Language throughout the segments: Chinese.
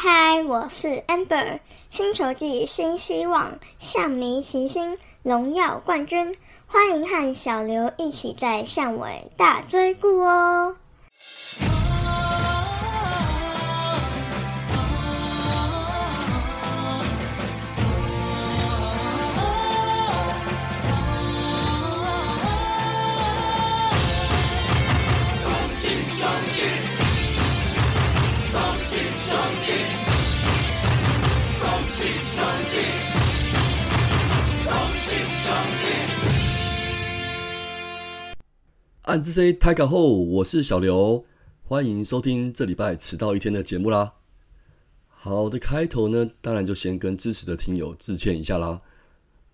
嗨，我是 Amber，星球季新希望，象迷齐星，荣耀冠军，欢迎和小刘一起在巷尾大追顾哦。暗之 C 开港后，我是小刘，欢迎收听这礼拜迟到一天的节目啦。好的开头呢，当然就先跟支持的听友致歉一下啦。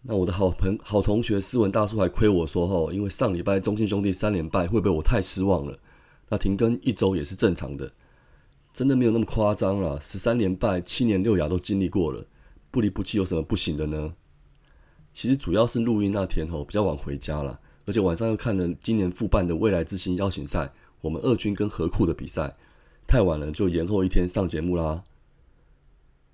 那我的好朋好同学斯文大叔还亏我说吼，因为上礼拜中信兄弟三连败，会不会我太失望了？那停更一周也是正常的，真的没有那么夸张啦。十三连败，七年六亚都经历过了，不离不弃有什么不行的呢？其实主要是录音那天吼比较晚回家了。而且晚上又看了今年复办的未来之星邀请赛，我们二军跟河库的比赛，太晚了就延后一天上节目啦。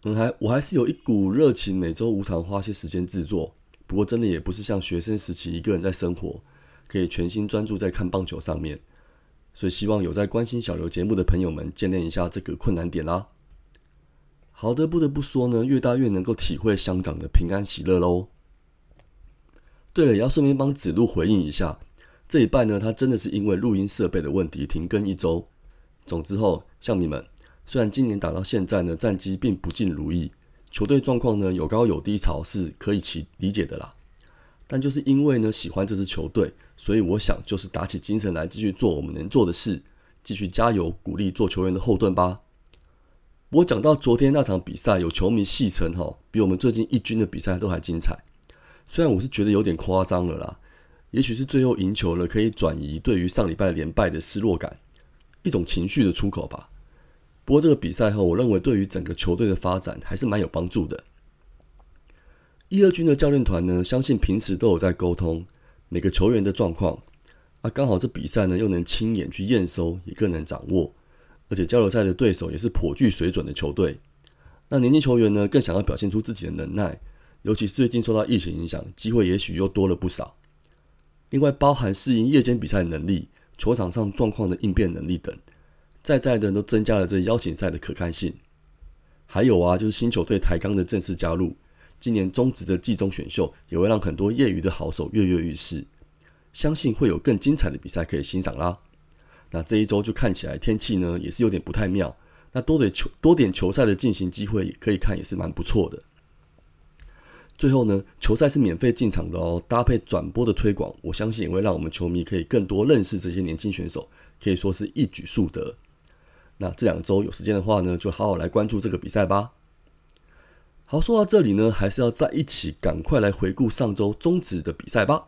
嗯，还我还是有一股热情，每周无偿花些时间制作。不过真的也不是像学生时期一个人在生活，可以全心专注在看棒球上面。所以希望有在关心小刘节目的朋友们见谅一下这个困难点啦。好的，不得不说呢，越大越能够体会乡长的平安喜乐喽。对了，也要顺便帮子路回应一下，这一拜呢，他真的是因为录音设备的问题停更一周。总之后，像你们，虽然今年打到现在呢，战绩并不尽如意，球队状况呢有高有低潮，是可以其理解的啦。但就是因为呢喜欢这支球队，所以我想就是打起精神来，继续做我们能做的事，继续加油鼓励做球员的后盾吧。我讲到昨天那场比赛，有球迷戏称哈，比我们最近一军的比赛都还精彩。虽然我是觉得有点夸张了啦，也许是最后赢球了，可以转移对于上礼拜连败的失落感，一种情绪的出口吧。不过这个比赛后，我认为对于整个球队的发展还是蛮有帮助的。一、二军的教练团呢，相信平时都有在沟通每个球员的状况，啊，刚好这比赛呢又能亲眼去验收，也更能掌握，而且交流赛的对手也是颇具水准的球队，那年轻球员呢更想要表现出自己的能耐。尤其最近受到疫情影响，机会也许又多了不少。另外，包含适应夜间比赛的能力、球场上状况的应变能力等，在在的都增加了这邀请赛的可看性。还有啊，就是新球队台钢的正式加入，今年中职的季中选秀也会让很多业余的好手跃跃欲试，相信会有更精彩的比赛可以欣赏啦。那这一周就看起来天气呢也是有点不太妙，那多点球多点球赛的进行机会可以看也是蛮不错的。最后呢，球赛是免费进场的哦，搭配转播的推广，我相信也会让我们球迷可以更多认识这些年轻选手，可以说是一举数得。那这两周有时间的话呢，就好好来关注这个比赛吧。好，说到这里呢，还是要在一起赶快来回顾上周终止的比赛吧。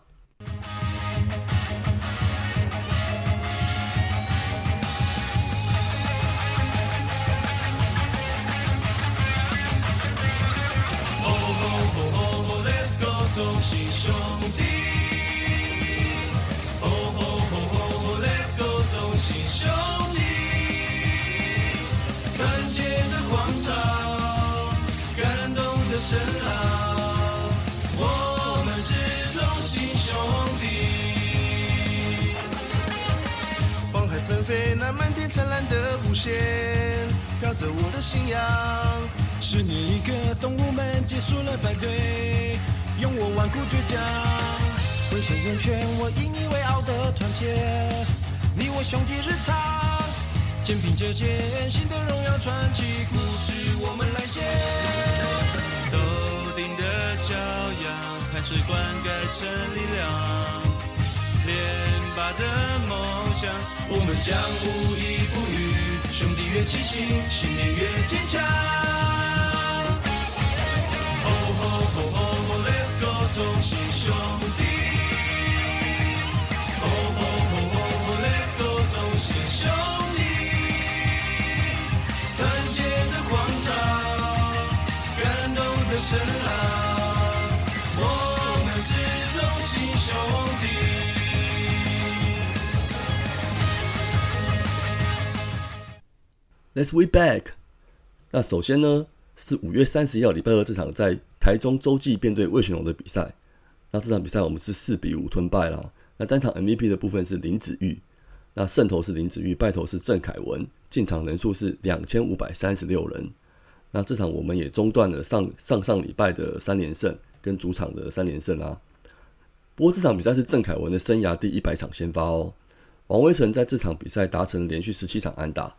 灿烂的弧线飘着我的信仰。是你一个，动物们结束了排队，用我顽固倔强，浑身圆圈，我引以为傲的团结。你我兄弟日常，肩并着肩，新的荣耀传奇故事我们来写。头顶的骄阳，汗水灌溉成力量。连拔的梦，我们将无依不语。兄弟越齐心，信念越坚强。哦吼吼吼吼，Let's go，同心兄弟。哦吼吼吼吼，Let's go，同心兄弟。团结的广场，感动的声浪。Let's we back，那首先呢是五月三十一号礼拜二这场在台中洲际面对魏全龙的比赛，那这场比赛我们是四比五吞败啦。那单场 MVP 的部分是林子玉，那胜投是林子玉，败投是郑凯文，进场人数是两千五百三十六人。那这场我们也中断了上上上礼拜的三连胜跟主场的三连胜啊。不过这场比赛是郑凯文的生涯第一百场先发哦。王威成在这场比赛达成连续十七场安打，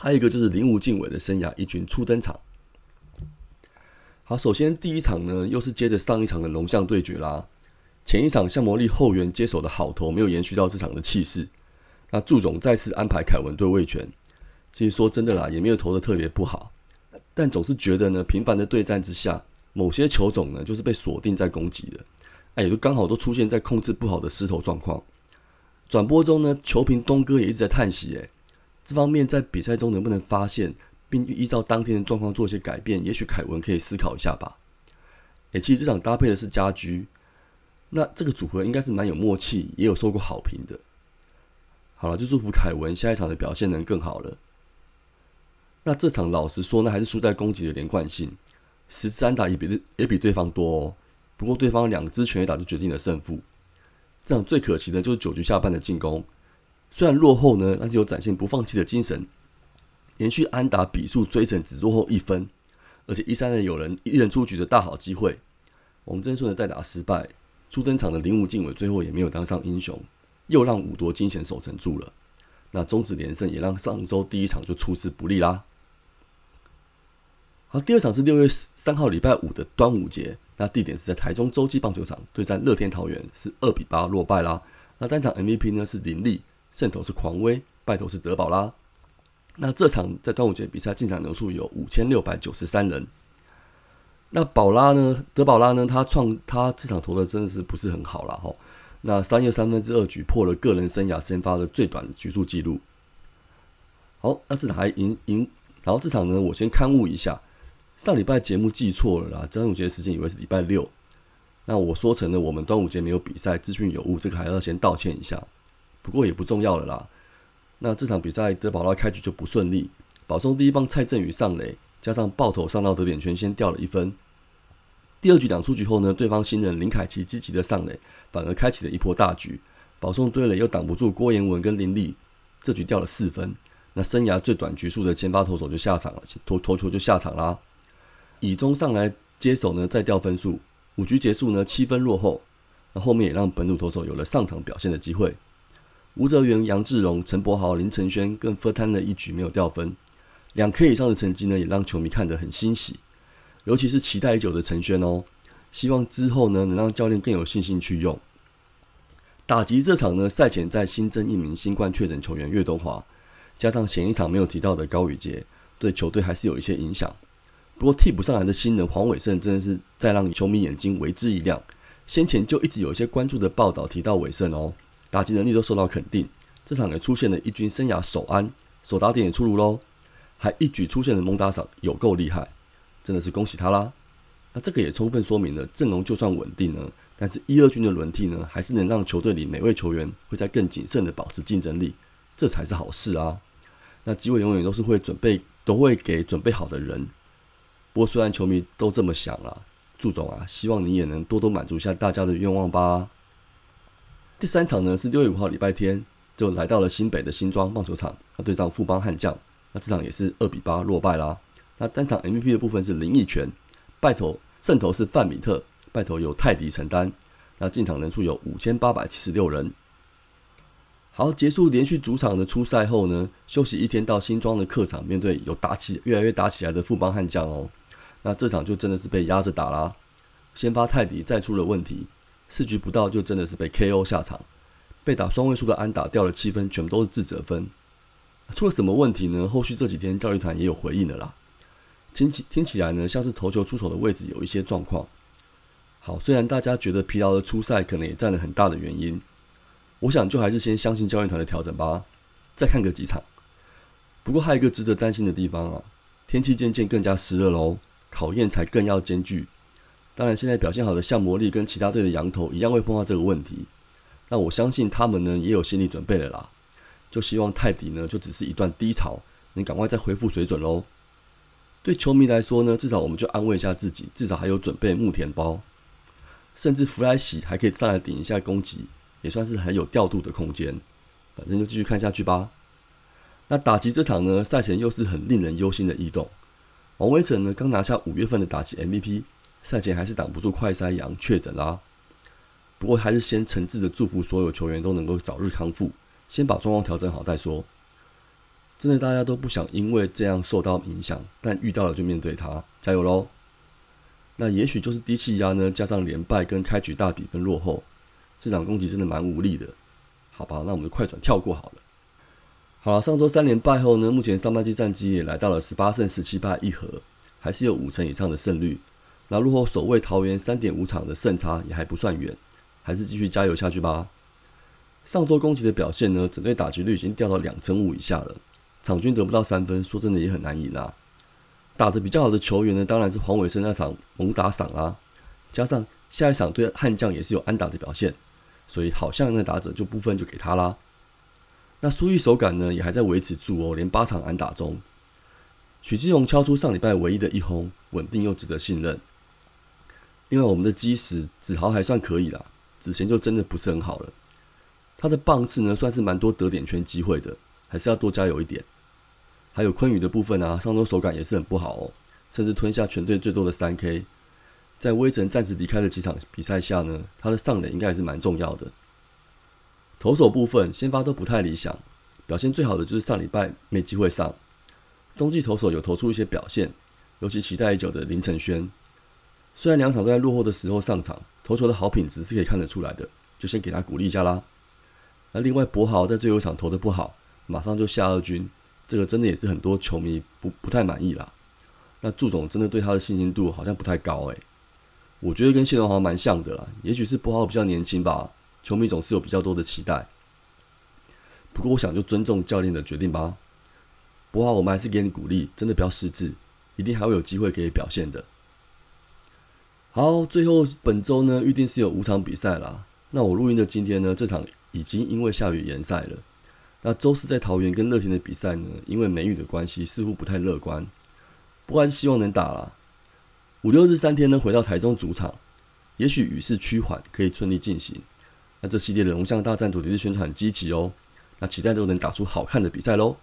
还有一个就是林无敬伟的生涯一军初登场。好，首先第一场呢，又是接着上一场的龙象对决啦。前一场向魔力后援接手的好投没有延续到这场的气势，那祝总再次安排凯文对魏权。其实说真的啦，也没有投的特别不好，但总是觉得呢，频繁的对战之下，某些球种呢就是被锁定在攻击的，哎，也就刚好都出现在控制不好的失投状况。转播中呢，球评东哥也一直在叹息，诶，这方面在比赛中能不能发现，并依照当天的状况做一些改变？也许凯文可以思考一下吧。诶，其实这场搭配的是家居，那这个组合应该是蛮有默契，也有受过好评的。好了，就祝福凯文下一场的表现能更好了。那这场老实说呢，还是输在攻击的连贯性，十支安打也比也比对方多哦。不过对方两支全垒打就决定了胜负。这样最可惜的就是九局下半的进攻，虽然落后呢，但是有展现不放弃的精神，连续安打比数追成只落后一分，而且一三人有人一人出局的大好机会，王真顺的代打失败，初登场的林武敬伟最后也没有当上英雄，又让五夺惊险守成住了，那终止连胜也让上周第一场就出师不利啦。好，第二场是六月三号礼拜五的端午节。那地点是在台中洲际棒球场对战乐天桃园，是二比八落败啦。那单场 MVP 呢是林立，胜投是狂威，败投是德保拉。那这场在端午节比赛进场人数有五千六百九十三人。那宝拉呢，德保拉呢，他创他这场投的真的是不是很好了哈。那三又三分之二局破了个人生涯先发的最短的局数记录。好，那这场还赢赢，然后这场呢，我先刊物一下。上礼拜节目记错了啦，端午节时间以为是礼拜六，那我说成了我们端午节没有比赛，资讯有误，这个还要先道歉一下。不过也不重要了啦。那这场比赛德保拉开局就不顺利，保送第一棒蔡振宇上垒，加上爆头上到得点圈，先掉了一分。第二局两出局后呢，对方新人林凯奇积极的上垒，反而开启了一波大局，保送对垒又挡不住郭彦文跟林立，这局掉了四分。那生涯最短局数的前发投手就下场了，投投球就下场啦。以中上来接手呢，再掉分数，五局结束呢，七分落后。那后面也让本土投手有了上场表现的机会。吴泽源、杨志荣、陈柏豪、林承轩更分摊了一局没有掉分，两 K 以上的成绩呢，也让球迷看得很欣喜。尤其是期待已久的陈轩哦，希望之后呢，能让教练更有信心去用。打击这场呢，赛前再新增一名新冠确诊球员岳东华，加上前一场没有提到的高宇杰，对球队还是有一些影响。不过替补上来的新人黄伟胜真的是再让球迷眼睛为之一亮。先前就一直有一些关注的报道提到伟胜哦，打击能力都受到肯定。这场也出现了一军生涯首安，首打点也出炉喽，还一举出现了蒙打赏，有够厉害，真的是恭喜他啦。那这个也充分说明了阵容就算稳定呢，但是一二军的轮替呢，还是能让球队里每位球员会在更谨慎的保持竞争力，这才是好事啊。那机会永远都是会准备，都会给准备好的人。不过，虽然球迷都这么想了，祝总啊，希望你也能多多满足一下大家的愿望吧。第三场呢是六月五号礼拜天，就来到了新北的新庄棒球场，那对上富邦悍将，那这场也是二比八落败啦。那单场 MVP 的部分是林奕泉，败投胜投是范米特，败投由泰迪承担。那进场人数有五千八百七十六人。好，结束连续主场的初赛后呢，休息一天到新庄的客场，面对有打起越来越打起来的富邦悍将哦。那这场就真的是被压着打啦。先发泰迪再出了问题，四局不到就真的是被 KO 下场，被打双位数的安打掉了七分，全部都是自责分。出了什么问题呢？后续这几天教育团也有回应的啦。听起听起来呢，像是投球出手的位置有一些状况。好，虽然大家觉得疲劳的出赛可能也占了很大的原因，我想就还是先相信教练团的调整吧，再看个几场。不过还有一个值得担心的地方啊，天气渐渐更加湿热喽。考验才更要艰巨。当然，现在表现好的像魔力跟其他队的羊头一样会碰到这个问题。那我相信他们呢也有心理准备了啦。就希望泰迪呢就只是一段低潮，能赶快再恢复水准喽。对球迷来说呢，至少我们就安慰一下自己，至少还有准备木田包，甚至弗莱喜还可以上来顶一下攻击，也算是很有调度的空间。反正就继续看下去吧。那打击这场呢，赛前又是很令人忧心的异动。王威成呢，刚拿下五月份的打击 MVP，赛前还是挡不住快筛阳确诊啦。不过还是先诚挚的祝福所有球员都能够早日康复，先把状况调整好再说。真的大家都不想因为这样受到影响，但遇到了就面对它，加油喽！那也许就是低气压呢，加上连败跟开局大比分落后，这场攻击真的蛮无力的。好吧，那我们就快转跳过好了。好了，上周三连败后呢，目前上半季战绩也来到了十八胜十七败一和，还是有五成以上的胜率。那落后首位桃园三点五场的胜差也还不算远，还是继续加油下去吧。上周攻击的表现呢，整队打击率已经掉到两成五以下了，场均得不到三分，说真的也很难赢啊。打得比较好的球员呢，当然是黄伟生那场猛打赏啦，加上下一场对悍将也是有安打的表现。所以好像那打者就部分就给他啦。那苏玉手感呢也还在维持住哦，连八场安打中。许志荣敲出上礼拜唯一的一轰，稳定又值得信任。另外我们的基石子豪还算可以啦，子贤就真的不是很好了。他的棒次呢算是蛮多得点圈机会的，还是要多加油一点。还有昆宇的部分啊，上周手感也是很不好哦，甚至吞下全队最多的三 K。在威城暂时离开的几场比赛下呢，他的上垒应该还是蛮重要的。投手部分先发都不太理想，表现最好的就是上礼拜没机会上。中继投手有投出一些表现，尤其期待已久的林承轩，虽然两场都在落后的时候上场，投球的好品质是可以看得出来的，就先给他鼓励一下啦。那另外博豪在最后一场投的不好，马上就下二军，这个真的也是很多球迷不不太满意啦。那祝总真的对他的信心度好像不太高诶。我觉得跟谢龙豪蛮像的啦，也许是博豪比较年轻吧，球迷总是有比较多的期待。不过我想就尊重教练的决定吧。柏豪，我们还是给你鼓励，真的不要失智，一定还会有机会可以表现的。好，最后本周呢预定是有五场比赛啦。那我录音的今天呢，这场已经因为下雨延赛了。那周四在桃园跟乐天的比赛呢，因为梅雨的关系，似乎不太乐观。不过还是希望能打啦。五六日三天呢，回到台中主场，也许雨势趋缓，可以顺利进行。那这系列的龙象大战主题日宣传很积极哦，那期待都能打出好看的比赛喽。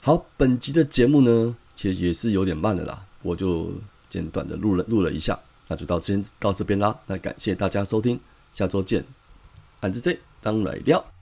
好，本集的节目呢，其实也是有点慢的啦，我就简短的录了录了一下，那就到今到这边啦。那感谢大家收听，下周见。俺是 Z 当来了。